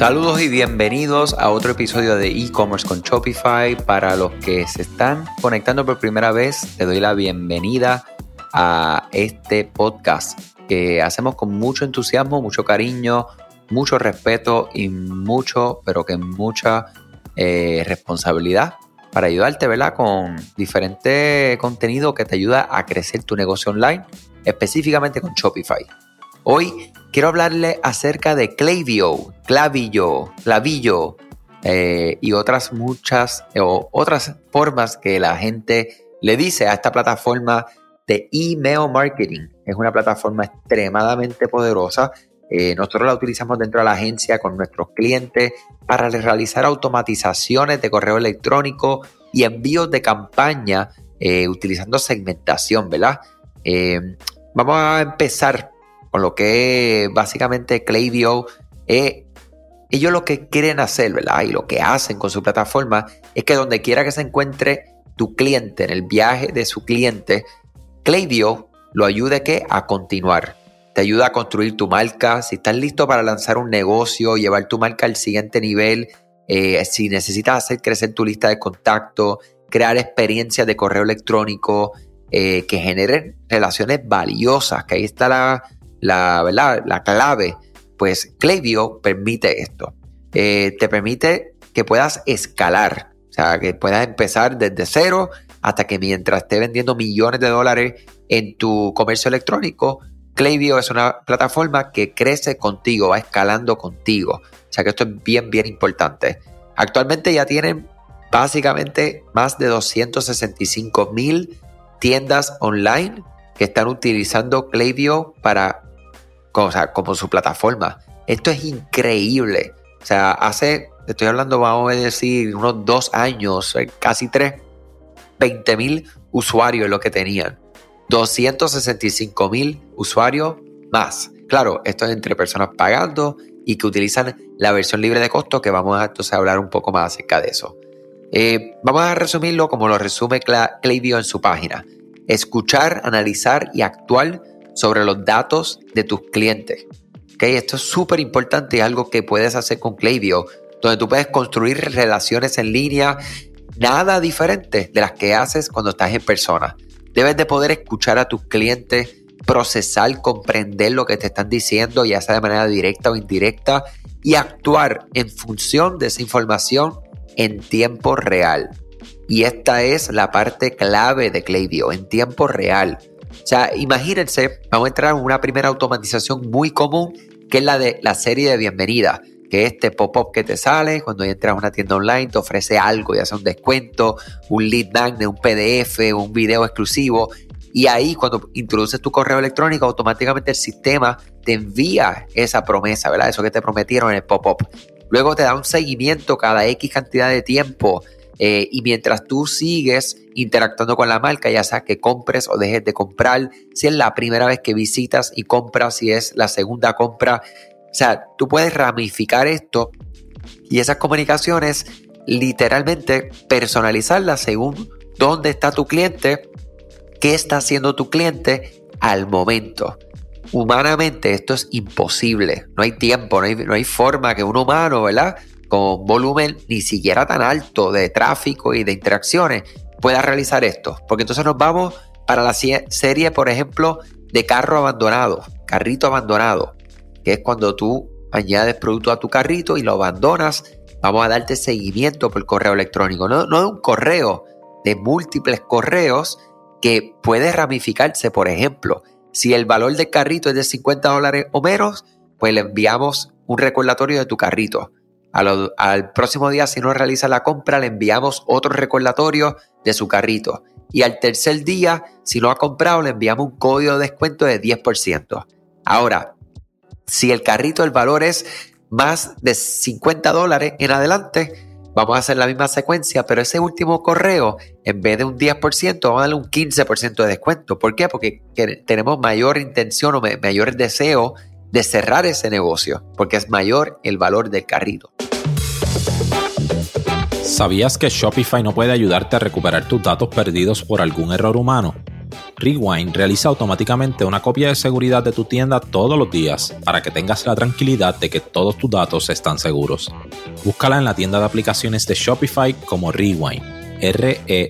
Saludos y bienvenidos a otro episodio de e-commerce con Shopify. Para los que se están conectando por primera vez, te doy la bienvenida a este podcast que hacemos con mucho entusiasmo, mucho cariño, mucho respeto y mucho, pero que mucha eh, responsabilidad para ayudarte, ¿verdad? Con diferente contenido que te ayuda a crecer tu negocio online, específicamente con Shopify. Hoy quiero hablarle acerca de Klaviyo, Clavillo, Clavillo eh, y otras muchas o otras formas que la gente le dice a esta plataforma de email marketing. Es una plataforma extremadamente poderosa. Eh, nosotros la utilizamos dentro de la agencia con nuestros clientes para realizar automatizaciones de correo electrónico y envíos de campaña eh, utilizando segmentación, ¿verdad? vamos a empezar con lo que básicamente Klaviyo. Eh, ellos lo que quieren hacer, ¿verdad? Y lo que hacen con su plataforma es que donde quiera que se encuentre tu cliente, en el viaje de su cliente, Klaviyo lo ayude a continuar. Te ayuda a construir tu marca. Si estás listo para lanzar un negocio, llevar tu marca al siguiente nivel, eh, si necesitas hacer crecer tu lista de contactos, crear experiencias de correo electrónico eh, que generen relaciones valiosas, que ahí está la, la, ¿verdad? la clave, pues Klaviyo permite esto. Eh, te permite que puedas escalar, o sea, que puedas empezar desde cero hasta que mientras esté vendiendo millones de dólares en tu comercio electrónico, Klaviyo es una plataforma que crece contigo, va escalando contigo. O sea que esto es bien, bien importante. Actualmente ya tienen básicamente más de 265 mil tiendas online que están utilizando Klaviyo para como su plataforma. Esto es increíble. O sea, hace, estoy hablando, vamos a decir, unos dos años, eh, casi tres, 20 mil usuarios lo que tenían. 265 mil usuarios más. Claro, esto es entre personas pagando y que utilizan la versión libre de costo, que vamos a entonces hablar un poco más acerca de eso. Eh, vamos a resumirlo como lo resume Klaviyo en su página. Escuchar, analizar y actuar sobre los datos de tus clientes. ¿Okay? Esto es súper importante y algo que puedes hacer con Klaviyo, donde tú puedes construir relaciones en línea nada diferente de las que haces cuando estás en persona. Debes de poder escuchar a tus clientes, procesar, comprender lo que te están diciendo, ya sea de manera directa o indirecta, y actuar en función de esa información en tiempo real. Y esta es la parte clave de Klaviyo, en tiempo real. O sea, imagínense, vamos a entrar en una primera automatización muy común, que es la de la serie de bienvenida, que este pop-up que te sale cuando entras a una tienda online, te ofrece algo, ya sea un descuento, un lead magnet, un PDF, un video exclusivo. Y ahí cuando introduces tu correo electrónico, automáticamente el sistema te envía esa promesa, ¿verdad? Eso que te prometieron en el pop-up. Luego te da un seguimiento cada X cantidad de tiempo eh, y mientras tú sigues interactuando con la marca, ya sea que compres o dejes de comprar, si es la primera vez que visitas y compras, si es la segunda compra, o sea, tú puedes ramificar esto y esas comunicaciones literalmente personalizarlas según dónde está tu cliente, qué está haciendo tu cliente al momento. Humanamente esto es imposible, no hay tiempo, no hay, no hay forma que un humano, ¿verdad? Con volumen ni siquiera tan alto de tráfico y de interacciones pueda realizar esto. Porque entonces nos vamos para la serie, por ejemplo, de carro abandonado, carrito abandonado, que es cuando tú añades producto a tu carrito y lo abandonas. Vamos a darte seguimiento por correo electrónico, no, no de un correo, de múltiples correos que puede ramificarse, por ejemplo. Si el valor del carrito es de 50 dólares o menos, pues le enviamos un recordatorio de tu carrito al próximo día, si no realiza la compra, le enviamos otro recordatorio de su carrito. Y al tercer día, si no ha comprado, le enviamos un código de descuento de 10%. Ahora, si el carrito, el valor es más de 50 dólares en adelante, vamos a hacer la misma secuencia, pero ese último correo, en vez de un 10%, vamos a darle un 15% de descuento. ¿Por qué? Porque tenemos mayor intención o mayor deseo de cerrar ese negocio, porque es mayor el valor del carrito. ¿Sabías que Shopify no puede ayudarte a recuperar tus datos perdidos por algún error humano? Rewind realiza automáticamente una copia de seguridad de tu tienda todos los días para que tengas la tranquilidad de que todos tus datos están seguros. Búscala en la tienda de aplicaciones de Shopify como Rewind, R-E-W-I-N-D.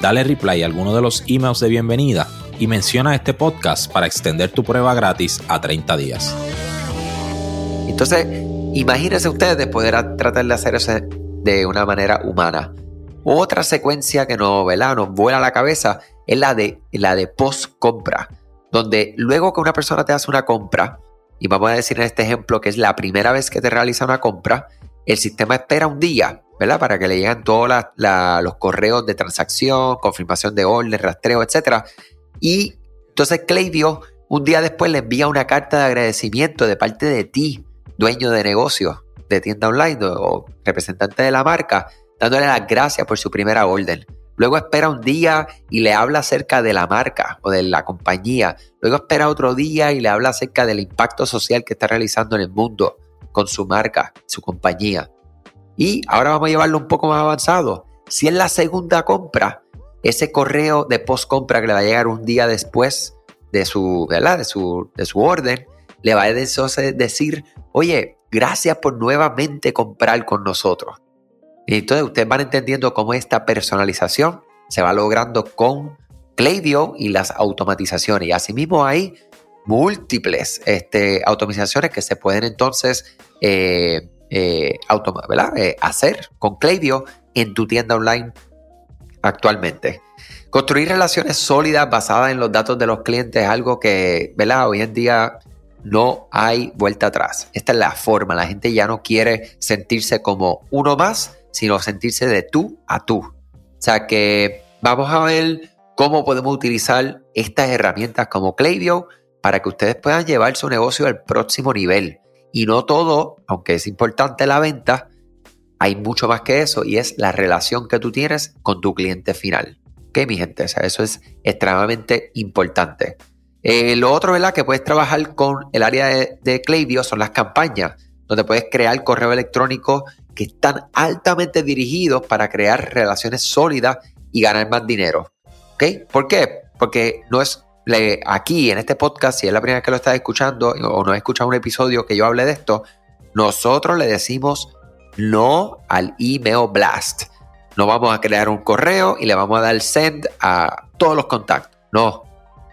Dale reply a alguno de los emails de bienvenida y menciona este podcast para extender tu prueba gratis a 30 días. Entonces, imagínense ustedes poder tratar de hacer eso de una manera humana. Otra secuencia que nos, nos vuela la cabeza es la de, la de post compra, donde luego que una persona te hace una compra, y vamos a decir en este ejemplo que es la primera vez que te realiza una compra, el sistema espera un día, ¿verdad? Para que le lleguen todos los correos de transacción, confirmación de orden, rastreo, etc. Y entonces Klaviyo un día después le envía una carta de agradecimiento de parte de ti, dueño de negocio, de tienda online o representante de la marca, dándole las gracias por su primera orden. Luego espera un día y le habla acerca de la marca o de la compañía. Luego espera otro día y le habla acerca del impacto social que está realizando en el mundo con su marca, su compañía. Y ahora vamos a llevarlo un poco más avanzado. Si es la segunda compra, ese correo de post compra que le va a llegar un día después de su, ¿verdad? De su, de su orden, le va a decir, oye, gracias por nuevamente comprar con nosotros. Y entonces ustedes van entendiendo cómo esta personalización se va logrando con Klaviyo y las automatizaciones. Y asimismo hay múltiples este, automatizaciones que se pueden entonces eh, eh, eh, hacer con Klaviyo en tu tienda online actualmente. Construir relaciones sólidas basadas en los datos de los clientes es algo que, ¿verdad? Hoy en día no hay vuelta atrás. Esta es la forma. La gente ya no quiere sentirse como uno más, sino sentirse de tú a tú. O sea que vamos a ver cómo podemos utilizar estas herramientas como Klaviyo para que ustedes puedan llevar su negocio al próximo nivel. Y no todo, aunque es importante la venta, hay mucho más que eso y es la relación que tú tienes con tu cliente final. ¿Ok, mi gente? O sea, eso es extremadamente importante. Eh, lo otro, ¿verdad? Que puedes trabajar con el área de, de son las campañas, donde puedes crear correo electrónico que están altamente dirigidos para crear relaciones sólidas y ganar más dinero. ¿Por qué? Porque no es aquí en este podcast, si es la primera vez que lo estás escuchando o no has escuchado un episodio que yo hable de esto, nosotros le decimos no al email blast. No vamos a crear un correo y le vamos a dar send a todos los contactos. No,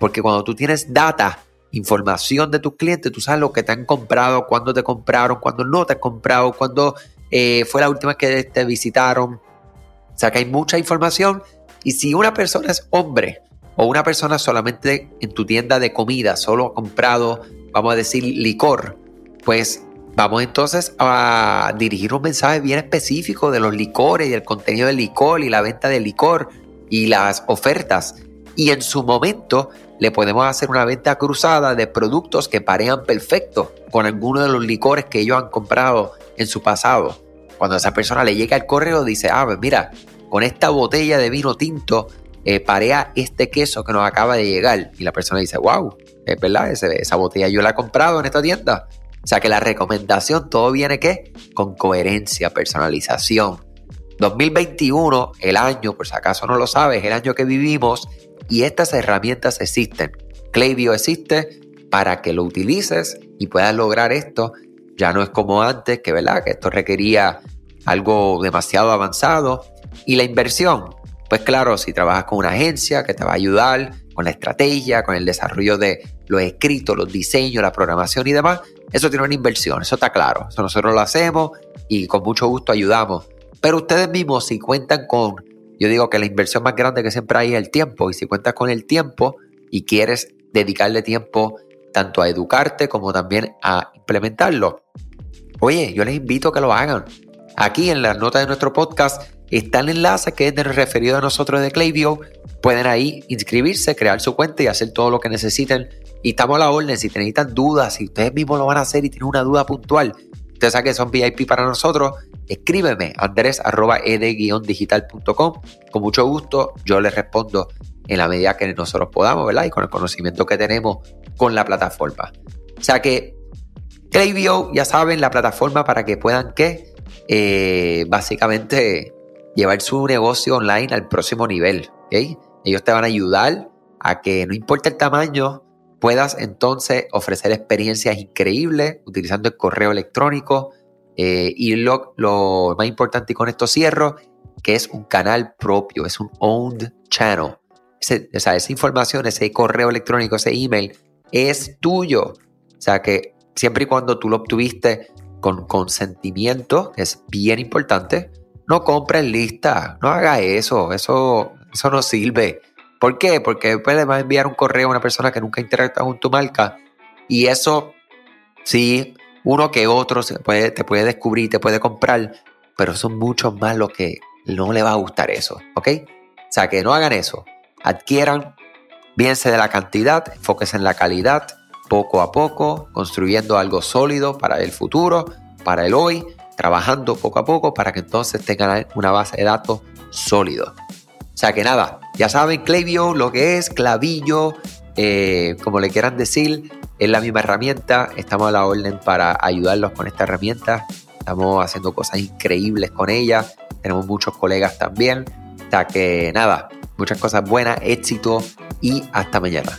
porque cuando tú tienes data, información de tus clientes, tú sabes lo que te han comprado, cuándo te compraron, cuándo no te han comprado, cuándo eh, fue la última que te visitaron. O sea que hay mucha información. Y si una persona es hombre o una persona solamente en tu tienda de comida solo ha comprado, vamos a decir, licor, pues vamos entonces a dirigir un mensaje bien específico de los licores y el contenido del licor y la venta de licor y las ofertas. Y en su momento le podemos hacer una venta cruzada de productos que parean perfecto con alguno de los licores que ellos han comprado en su pasado. Cuando esa persona le llega el correo, dice, ah, pues mira, con esta botella de vino tinto eh, parea este queso que nos acaba de llegar. Y la persona dice, wow, es verdad, esa botella yo la he comprado en esta tienda. O sea que la recomendación, todo viene ¿qué? Con coherencia, personalización. 2021, el año, por si acaso no lo sabes, el año que vivimos y estas herramientas existen. Klaviyo existe para que lo utilices y puedas lograr esto. Ya no es como antes, que, ¿verdad? que esto requería algo demasiado avanzado. Y la inversión, pues claro, si trabajas con una agencia que te va a ayudar con la estrategia, con el desarrollo de los escritos, los diseños, la programación y demás, eso tiene una inversión, eso está claro. Eso nosotros lo hacemos y con mucho gusto ayudamos. Pero ustedes mismos, si cuentan con, yo digo que la inversión más grande que siempre hay es el tiempo, y si cuentas con el tiempo y quieres dedicarle tiempo tanto a educarte como también a implementarlo, oye, yo les invito a que lo hagan. Aquí en las notas de nuestro podcast está el enlace que es referido a nosotros de Klaviyo. Pueden ahí inscribirse, crear su cuenta y hacer todo lo que necesiten. Y estamos a la orden. Si necesitan dudas, si ustedes mismos lo van a hacer y tienen una duda puntual, ustedes saben que son VIP para nosotros, escríbeme andres.ed-digital.com. Con mucho gusto yo les respondo en la medida que nosotros podamos, ¿verdad? Y con el conocimiento que tenemos con la plataforma. O sea que Klaviyo, ya saben, la plataforma para que puedan que eh, básicamente llevar su negocio online al próximo nivel. ¿okay? Ellos te van a ayudar a que no importa el tamaño, puedas entonces ofrecer experiencias increíbles utilizando el correo electrónico. Eh, y lo, más importante, y con esto cierro, que es un canal propio, es un owned channel. o sea, esa información, ese correo electrónico, ese email, es tuyo. O sea que siempre y cuando tú lo obtuviste con consentimiento, es bien importante, no compres lista, no haga eso, eso, eso no sirve. ¿Por qué? Porque después le va a enviar un correo a una persona que nunca interactúa con tu marca y eso sí, uno que otro puede, te puede descubrir, te puede comprar, pero son muchos más los que no le va a gustar eso, ¿ok? O sea, que no hagan eso. Adquieran, piense de la cantidad, enfóquese en la calidad, poco a poco, construyendo algo sólido para el futuro, para el hoy, trabajando poco a poco para que entonces tengan una base de datos sólido. O sea que nada, ya saben, Clavio, lo que es, clavillo, eh, como le quieran decir, es la misma herramienta. Estamos a la orden para ayudarlos con esta herramienta. Estamos haciendo cosas increíbles con ella. Tenemos muchos colegas también. O sea que nada, muchas cosas buenas, éxito y hasta mañana.